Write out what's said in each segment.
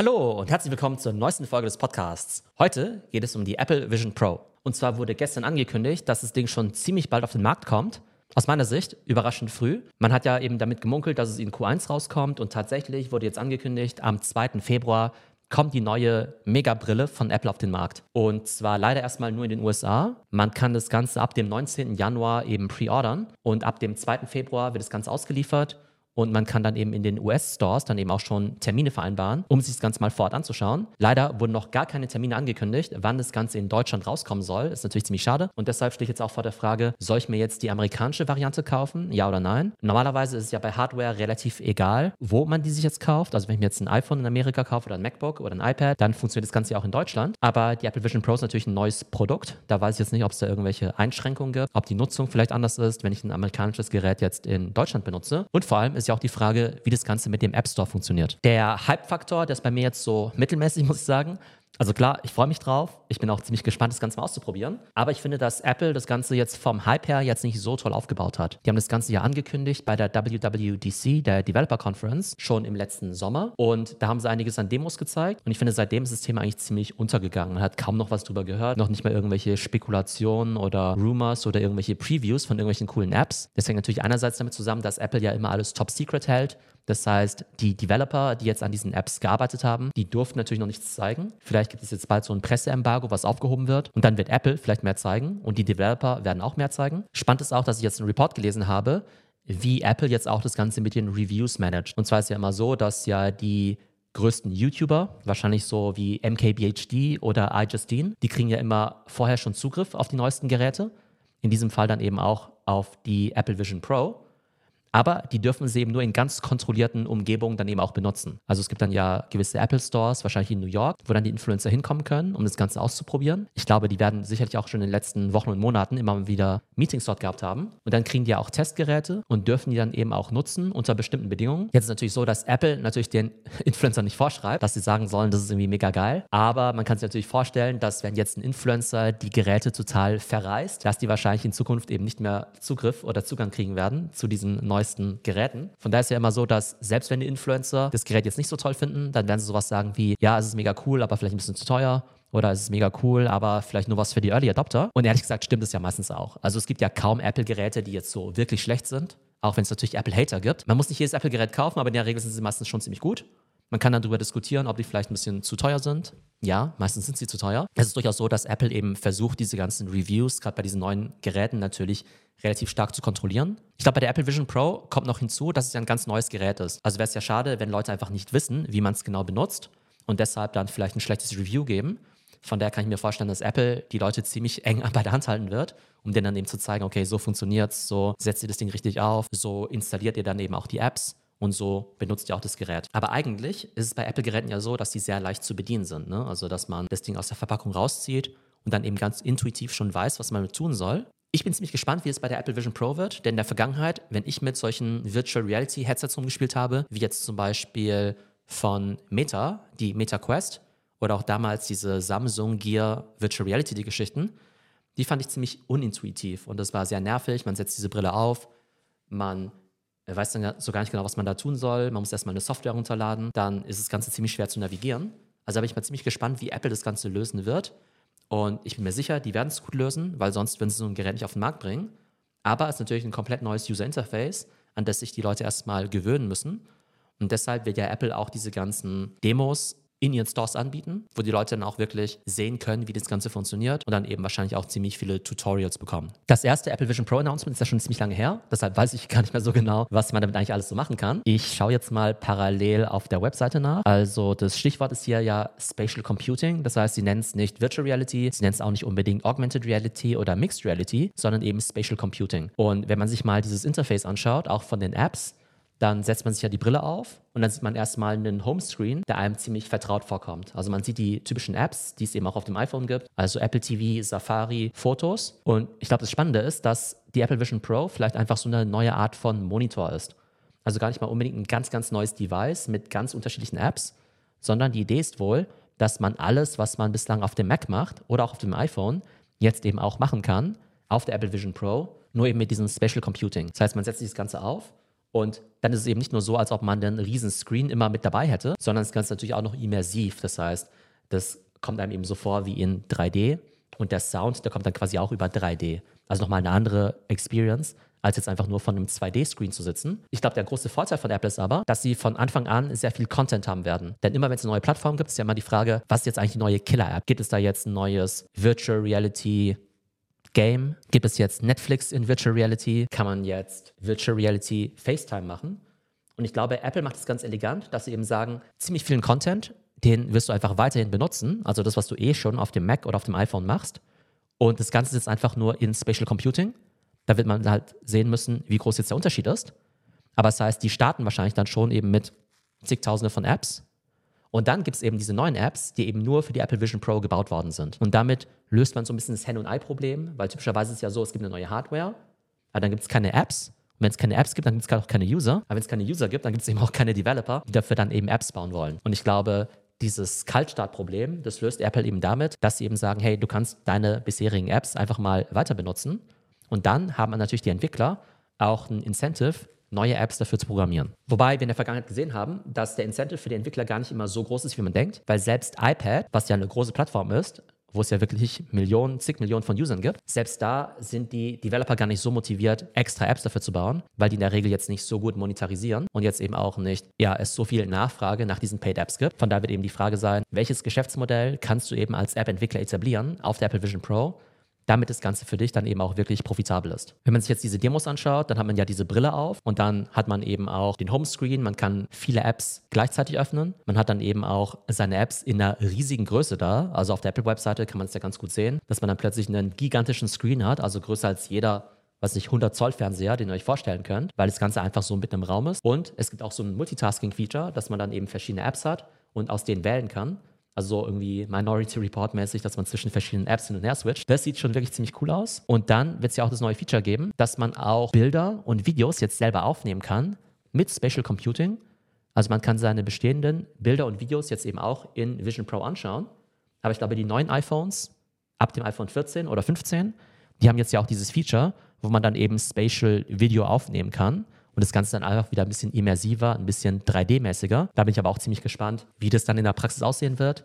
Hallo und herzlich willkommen zur neuesten Folge des Podcasts. Heute geht es um die Apple Vision Pro. Und zwar wurde gestern angekündigt, dass das Ding schon ziemlich bald auf den Markt kommt. Aus meiner Sicht überraschend früh. Man hat ja eben damit gemunkelt, dass es in Q1 rauskommt und tatsächlich wurde jetzt angekündigt, am 2. Februar kommt die neue Mega-Brille von Apple auf den Markt. Und zwar leider erstmal nur in den USA. Man kann das Ganze ab dem 19. Januar eben pre-ordern und ab dem 2. Februar wird das Ganze ausgeliefert und man kann dann eben in den US-Stores dann eben auch schon Termine vereinbaren, um sich das Ganze mal vor Ort anzuschauen. Leider wurden noch gar keine Termine angekündigt, wann das Ganze in Deutschland rauskommen soll. Ist natürlich ziemlich schade. Und deshalb stehe ich jetzt auch vor der Frage, soll ich mir jetzt die amerikanische Variante kaufen? Ja oder nein? Normalerweise ist es ja bei Hardware relativ egal, wo man die sich jetzt kauft. Also wenn ich mir jetzt ein iPhone in Amerika kaufe oder ein MacBook oder ein iPad, dann funktioniert das Ganze ja auch in Deutschland. Aber die Apple Vision Pro ist natürlich ein neues Produkt. Da weiß ich jetzt nicht, ob es da irgendwelche Einschränkungen gibt, ob die Nutzung vielleicht anders ist, wenn ich ein amerikanisches Gerät jetzt in Deutschland benutze. Und vor allem ist ja auch die Frage, wie das Ganze mit dem App Store funktioniert. Der Hype-Faktor, der ist bei mir jetzt so mittelmäßig, muss ich sagen. Also klar, ich freue mich drauf. Ich bin auch ziemlich gespannt, das Ganze mal auszuprobieren. Aber ich finde, dass Apple das Ganze jetzt vom Hype her jetzt nicht so toll aufgebaut hat. Die haben das Ganze ja angekündigt bei der WWDC, der Developer Conference, schon im letzten Sommer. Und da haben sie einiges an Demos gezeigt. Und ich finde, seitdem ist das Thema eigentlich ziemlich untergegangen. Man hat kaum noch was drüber gehört. Noch nicht mal irgendwelche Spekulationen oder Rumors oder irgendwelche Previews von irgendwelchen coolen Apps. Das hängt natürlich einerseits damit zusammen, dass Apple ja immer alles top secret hält. Das heißt, die Developer, die jetzt an diesen Apps gearbeitet haben, die durften natürlich noch nichts zeigen. Vielleicht gibt es jetzt bald so ein Presseembargo, was aufgehoben wird. Und dann wird Apple vielleicht mehr zeigen und die Developer werden auch mehr zeigen. Spannend ist auch, dass ich jetzt einen Report gelesen habe, wie Apple jetzt auch das Ganze mit den Reviews managt. Und zwar ist ja immer so, dass ja die größten YouTuber, wahrscheinlich so wie MKBHD oder iJustine, die kriegen ja immer vorher schon Zugriff auf die neuesten Geräte. In diesem Fall dann eben auch auf die Apple Vision Pro. Aber die dürfen sie eben nur in ganz kontrollierten Umgebungen dann eben auch benutzen. Also es gibt dann ja gewisse Apple Stores, wahrscheinlich in New York, wo dann die Influencer hinkommen können, um das Ganze auszuprobieren. Ich glaube, die werden sicherlich auch schon in den letzten Wochen und Monaten immer wieder Meetings dort gehabt haben. Und dann kriegen die ja auch Testgeräte und dürfen die dann eben auch nutzen unter bestimmten Bedingungen. Jetzt ist es natürlich so, dass Apple natürlich den Influencer nicht vorschreibt, dass sie sagen sollen, das ist irgendwie mega geil. Aber man kann sich natürlich vorstellen, dass wenn jetzt ein Influencer die Geräte total verreist, dass die wahrscheinlich in Zukunft eben nicht mehr Zugriff oder Zugang kriegen werden zu diesen neuen neuesten Geräten. Von daher ist ja immer so, dass selbst wenn die Influencer das Gerät jetzt nicht so toll finden, dann werden sie sowas sagen wie, ja, es ist mega cool, aber vielleicht ein bisschen zu teuer. Oder es ist mega cool, aber vielleicht nur was für die Early Adopter. Und ehrlich gesagt stimmt es ja meistens auch. Also es gibt ja kaum Apple-Geräte, die jetzt so wirklich schlecht sind. Auch wenn es natürlich Apple-Hater gibt. Man muss nicht jedes Apple-Gerät kaufen, aber in der Regel sind sie meistens schon ziemlich gut. Man kann dann darüber diskutieren, ob die vielleicht ein bisschen zu teuer sind. Ja, meistens sind sie zu teuer. Es ist durchaus so, dass Apple eben versucht, diese ganzen Reviews, gerade bei diesen neuen Geräten natürlich relativ stark zu kontrollieren. Ich glaube, bei der Apple Vision Pro kommt noch hinzu, dass es ja ein ganz neues Gerät ist. Also wäre es ja schade, wenn Leute einfach nicht wissen, wie man es genau benutzt und deshalb dann vielleicht ein schlechtes Review geben. Von daher kann ich mir vorstellen, dass Apple die Leute ziemlich eng bei der Hand halten wird, um denen dann eben zu zeigen, okay, so funktioniert es, so setzt ihr das Ding richtig auf, so installiert ihr dann eben auch die Apps und so benutzt ihr auch das Gerät. Aber eigentlich ist es bei Apple-Geräten ja so, dass die sehr leicht zu bedienen sind. Ne? Also, dass man das Ding aus der Verpackung rauszieht und dann eben ganz intuitiv schon weiß, was man tun soll. Ich bin ziemlich gespannt, wie es bei der Apple Vision Pro wird, denn in der Vergangenheit, wenn ich mit solchen Virtual Reality Headsets rumgespielt habe, wie jetzt zum Beispiel von Meta, die Meta Quest, oder auch damals diese Samsung Gear Virtual Reality die Geschichten, die fand ich ziemlich unintuitiv und das war sehr nervig. Man setzt diese Brille auf, man weiß dann so gar nicht genau, was man da tun soll. Man muss erstmal eine Software runterladen, dann ist das Ganze ziemlich schwer zu navigieren. Also bin ich mal ziemlich gespannt, wie Apple das Ganze lösen wird. Und ich bin mir sicher, die werden es gut lösen, weil sonst würden sie so ein Gerät nicht auf den Markt bringen. Aber es ist natürlich ein komplett neues User Interface, an das sich die Leute erstmal gewöhnen müssen. Und deshalb wird ja Apple auch diese ganzen Demos in ihren Stores anbieten, wo die Leute dann auch wirklich sehen können, wie das Ganze funktioniert und dann eben wahrscheinlich auch ziemlich viele Tutorials bekommen. Das erste Apple Vision Pro Announcement ist ja schon ziemlich lange her, deshalb weiß ich gar nicht mehr so genau, was man damit eigentlich alles so machen kann. Ich schaue jetzt mal parallel auf der Webseite nach. Also das Stichwort ist hier ja Spatial Computing, das heißt, sie nennen es nicht Virtual Reality, sie nennen es auch nicht unbedingt Augmented Reality oder Mixed Reality, sondern eben Spatial Computing. Und wenn man sich mal dieses Interface anschaut, auch von den Apps, dann setzt man sich ja die Brille auf und dann sieht man erstmal einen Homescreen, der einem ziemlich vertraut vorkommt. Also man sieht die typischen Apps, die es eben auch auf dem iPhone gibt, also Apple TV, Safari, Fotos. Und ich glaube, das Spannende ist, dass die Apple Vision Pro vielleicht einfach so eine neue Art von Monitor ist. Also gar nicht mal unbedingt ein ganz, ganz neues Device mit ganz unterschiedlichen Apps, sondern die Idee ist wohl, dass man alles, was man bislang auf dem Mac macht oder auch auf dem iPhone, jetzt eben auch machen kann auf der Apple Vision Pro, nur eben mit diesem Special Computing. Das heißt, man setzt sich das Ganze auf Und dann ist es eben nicht nur so, als ob man den riesen Screen immer mit dabei hätte, sondern das Ganze natürlich auch noch immersiv. Das heißt, das kommt einem eben so vor wie in 3D und der Sound, der kommt dann quasi auch über 3D. Also nochmal eine andere Experience, als jetzt einfach nur von einem 2D-Screen zu sitzen. Ich glaube, der große Vorteil von Apple ist aber, dass sie von Anfang an sehr viel Content haben werden. Denn immer wenn es eine neue Plattform gibt, ist ja immer die Frage, was ist jetzt eigentlich die neue Killer-App? Gibt es da jetzt ein neues Virtual Reality Game? Gibt es jetzt Netflix in Virtual Reality? Kann man jetzt Virtual Reality FaceTime machen? Und ich glaube, Apple macht es ganz elegant, dass sie eben sagen, ziemlich vielen Content, den wirst du einfach weiterhin benutzen. Also das, was du eh schon auf dem Mac oder auf dem iPhone machst. Und das Ganze ist jetzt einfach nur in Spatial Computing. Da wird man halt sehen müssen, wie groß jetzt der Unterschied ist. Aber das heißt, die starten wahrscheinlich dann schon eben mit zigtausende von Apps. Und dann gibt es eben diese neuen Apps, die eben nur für die Apple Vision Pro gebaut worden sind. Und damit löst man so ein bisschen das Hen- und Ei-Problem, weil typischerweise ist es ja so, es gibt eine neue Hardware, aber dann gibt es keine Apps. Und wenn es keine Apps gibt, dann gibt es auch keine User. Aber wenn es keine User gibt, dann gibt es eben auch keine Developer, die dafür dann eben Apps bauen wollen. Und ich glaube, dieses Kaltstartproblem, das löst Apple eben damit, dass sie eben sagen, hey, du kannst deine bisherigen Apps einfach mal weiter benutzen. Und dann haben natürlich die Entwickler auch ein Incentive, neue Apps dafür zu programmieren. Wobei wir in der Vergangenheit gesehen haben, dass der Incentive für die Entwickler gar nicht immer so groß ist, wie man denkt, weil selbst iPad, was ja eine große Plattform ist, wo es ja wirklich Millionen, zig Millionen von Usern gibt, selbst da sind die Developer gar nicht so motiviert, extra Apps dafür zu bauen, weil die in der Regel jetzt nicht so gut monetarisieren und jetzt eben auch nicht, ja, es so viel Nachfrage nach diesen Paid Apps gibt. Von daher wird eben die Frage sein, welches Geschäftsmodell kannst du eben als App-Entwickler etablieren auf der Apple Vision Pro, damit das Ganze für dich dann eben auch wirklich profitabel ist. Wenn man sich jetzt diese Demos anschaut, dann hat man ja diese Brille auf und dann hat man eben auch den Homescreen, man kann viele Apps gleichzeitig öffnen. Man hat dann eben auch seine Apps in einer riesigen Größe da. Also auf der Apple-Webseite kann man es ja ganz gut sehen, dass man dann plötzlich einen gigantischen Screen hat, also größer als jeder was nicht 100 Zoll Fernseher, den ihr euch vorstellen könnt, weil das Ganze einfach so mitten im Raum ist. Und es gibt auch so ein Multitasking-Feature, dass man dann eben verschiedene Apps hat und aus denen wählen kann. Also so irgendwie Minority Report mäßig, dass man zwischen verschiedenen Apps hin und her switcht. Das sieht schon wirklich ziemlich cool aus. Und dann wird es ja auch das neue Feature geben, dass man auch Bilder und Videos jetzt selber aufnehmen kann mit Spatial Computing. Also man kann seine bestehenden Bilder und Videos jetzt eben auch in Vision Pro anschauen. Aber ich glaube, die neuen iPhones ab dem iPhone 14 oder 15, die haben jetzt ja auch dieses Feature, wo man dann eben Spatial Video aufnehmen kann und das Ganze dann einfach wieder ein bisschen immersiver, ein bisschen 3D-mäßiger. Da bin ich aber auch ziemlich gespannt, wie das dann in der Praxis aussehen wird.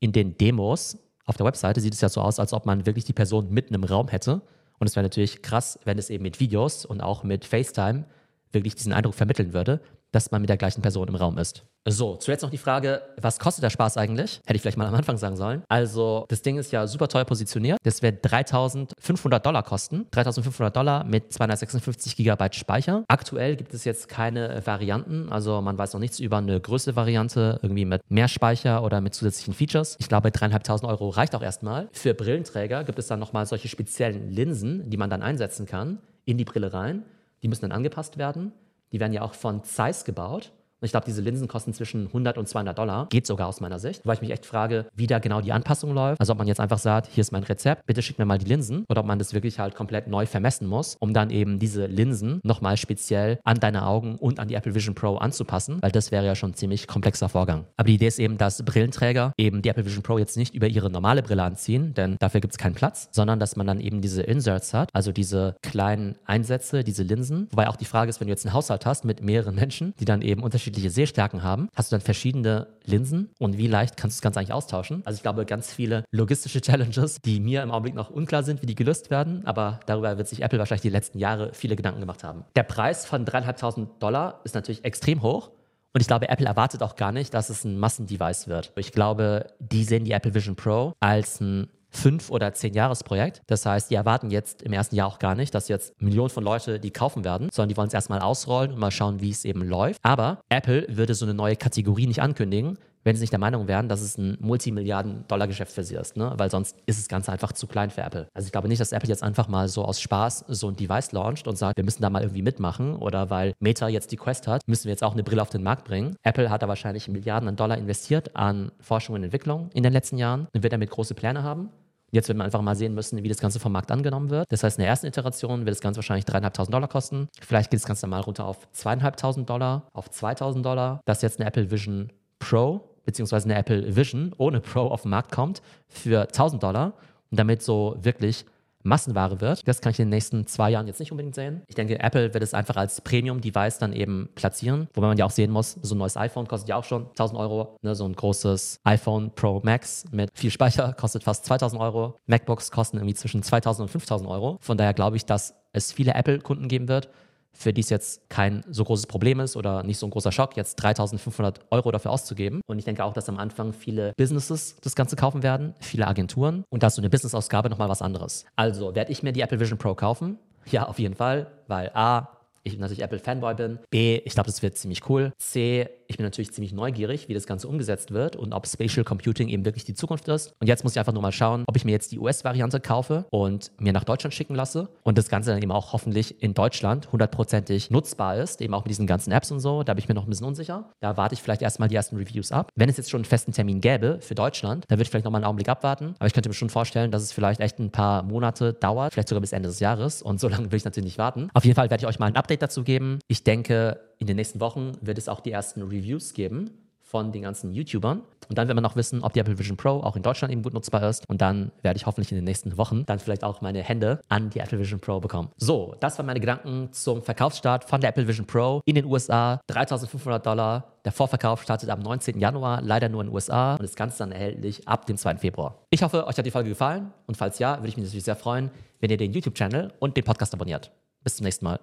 In den Demos auf der Webseite sieht es ja so aus, als ob man wirklich die Person mitten im Raum hätte. Und es wäre natürlich krass, wenn es eben mit Videos und auch mit FaceTime wirklich diesen Eindruck vermitteln würde, dass man mit der gleichen Person im Raum ist. So, zuletzt noch die Frage, was kostet der Spaß eigentlich? Hätte ich vielleicht mal am Anfang sagen sollen. Also, das Ding ist ja super teuer positioniert. Das wird 3500 Dollar kosten. 3500 Dollar mit 256 Gigabyte Speicher. Aktuell gibt es jetzt keine Varianten. Also, man weiß noch nichts über eine größere Variante, irgendwie mit mehr Speicher oder mit zusätzlichen Features. Ich glaube, 3.500 Euro reicht auch erstmal. Für Brillenträger gibt es dann nochmal solche speziellen Linsen, die man dann einsetzen kann in die Brille rein. Die müssen dann angepasst werden. Die werden ja auch von Zeiss gebaut. Und ich glaube, diese Linsen kosten zwischen 100 und 200 Dollar. Geht sogar aus meiner Sicht. Weil ich mich echt frage, wie da genau die Anpassung läuft. Also ob man jetzt einfach sagt, hier ist mein Rezept, bitte schick mir mal die Linsen. Oder ob man das wirklich halt komplett neu vermessen muss, um dann eben diese Linsen nochmal speziell an deine Augen und an die Apple Vision Pro anzupassen. Weil das wäre ja schon ein ziemlich komplexer Vorgang. Aber die Idee ist eben, dass Brillenträger eben die Apple Vision Pro jetzt nicht über ihre normale Brille anziehen, denn dafür gibt es keinen Platz, sondern dass man dann eben diese Inserts hat, also diese kleinen Einsätze, diese Linsen. Wobei auch die Frage ist, wenn du jetzt einen Haushalt hast mit mehreren Menschen, die dann eben unterschiedliche Sehstärken haben, hast du dann verschiedene Linsen und wie leicht kannst du das Ganze eigentlich austauschen? Also ich glaube, ganz viele logistische Challenges, die mir im Augenblick noch unklar sind, wie die gelöst werden, aber darüber wird sich Apple wahrscheinlich die letzten Jahre viele Gedanken gemacht haben. Der Preis von 3.500 Dollar ist natürlich extrem hoch. Und ich glaube, Apple erwartet auch gar nicht, dass es ein Massendevice wird. Ich glaube, die sehen die Apple Vision Pro als ein fünf- oder zehn Jahresprojekt. Das heißt, die erwarten jetzt im ersten Jahr auch gar nicht, dass jetzt Millionen von Leute die kaufen werden, sondern die wollen es erstmal ausrollen und mal schauen, wie es eben läuft. Aber Apple würde so eine neue Kategorie nicht ankündigen, wenn sie nicht der Meinung wären, dass es ein Multimilliarden-Dollar-Geschäft für sie ist, ne? weil sonst ist das Ganze einfach zu klein für Apple. Also ich glaube nicht, dass Apple jetzt einfach mal so aus Spaß so ein Device launcht und sagt, wir müssen da mal irgendwie mitmachen oder weil Meta jetzt die Quest hat, müssen wir jetzt auch eine Brille auf den Markt bringen. Apple hat da wahrscheinlich Milliarden an Dollar investiert an Forschung und Entwicklung in den letzten Jahren und wird damit große Pläne haben. Jetzt wird man einfach mal sehen müssen, wie das Ganze vom Markt angenommen wird. Das heißt, in der ersten Iteration wird das Ganze wahrscheinlich 3.500 Dollar kosten. Vielleicht geht das Ganze mal runter auf 2.500 Dollar, auf 2.000 Dollar. Dass jetzt eine Apple Vision Pro beziehungsweise eine Apple Vision ohne Pro auf den Markt kommt für 1.000 Dollar und damit so wirklich Massenware wird. Das kann ich in den nächsten zwei Jahren jetzt nicht unbedingt sehen. Ich denke, Apple wird es einfach als Premium-Device dann eben platzieren, wobei man ja auch sehen muss, so ein neues iPhone kostet ja auch schon 1000 Euro. Ne? So ein großes iPhone Pro Max mit viel Speicher kostet fast 2000 Euro. MacBooks kosten irgendwie zwischen 2000 und 5000 Euro. Von daher glaube ich, dass es viele Apple-Kunden geben wird, für die es jetzt kein so großes Problem ist oder nicht so ein großer Schock, jetzt 3500 Euro dafür auszugeben. Und ich denke auch, dass am Anfang viele Businesses das Ganze kaufen werden, viele Agenturen. Und da ist so eine Business-Ausgabe nochmal was anderes. Also werde ich mir die Apple Vision Pro kaufen? Ja, auf jeden Fall, weil A, ich natürlich Apple-Fanboy bin. B, ich glaube, das wird ziemlich cool. C, ich bin natürlich ziemlich neugierig, wie das Ganze umgesetzt wird und ob Spatial Computing eben wirklich die Zukunft ist. Und jetzt muss ich einfach nur mal schauen, ob ich mir jetzt die US-Variante kaufe und mir nach Deutschland schicken lasse und das Ganze dann eben auch hoffentlich in Deutschland hundertprozentig nutzbar ist, eben auch mit diesen ganzen Apps und so. Da bin ich mir noch ein bisschen unsicher. Da warte ich vielleicht erstmal die ersten Reviews ab. Wenn es jetzt schon einen festen Termin gäbe für Deutschland, dann würde ich vielleicht noch mal einen Augenblick abwarten. Aber ich könnte mir schon vorstellen, dass es vielleicht echt ein paar Monate dauert, vielleicht sogar bis Ende des Jahres. Und so lange will ich natürlich nicht warten. Auf jeden Fall werde ich euch mal ein Update dazu geben. Ich denke, in den nächsten Wochen wird es auch die ersten Reviews geben von den ganzen YouTubern. Und dann werden wir noch wissen, ob die Apple Vision Pro auch in Deutschland eben gut nutzbar ist. Und dann werde ich hoffentlich in den nächsten Wochen dann vielleicht auch meine Hände an die Apple Vision Pro bekommen. So, das waren meine Gedanken zum Verkaufsstart von der Apple Vision Pro in den USA. 3500 Dollar. Der Vorverkauf startet am 19. Januar, leider nur in den USA. Und das Ganze dann erhältlich ab dem 2. Februar. Ich hoffe, euch hat die Folge gefallen. Und falls ja, würde ich mich natürlich sehr freuen, wenn ihr den YouTube-Channel und den Podcast abonniert. Bis zum nächsten Mal.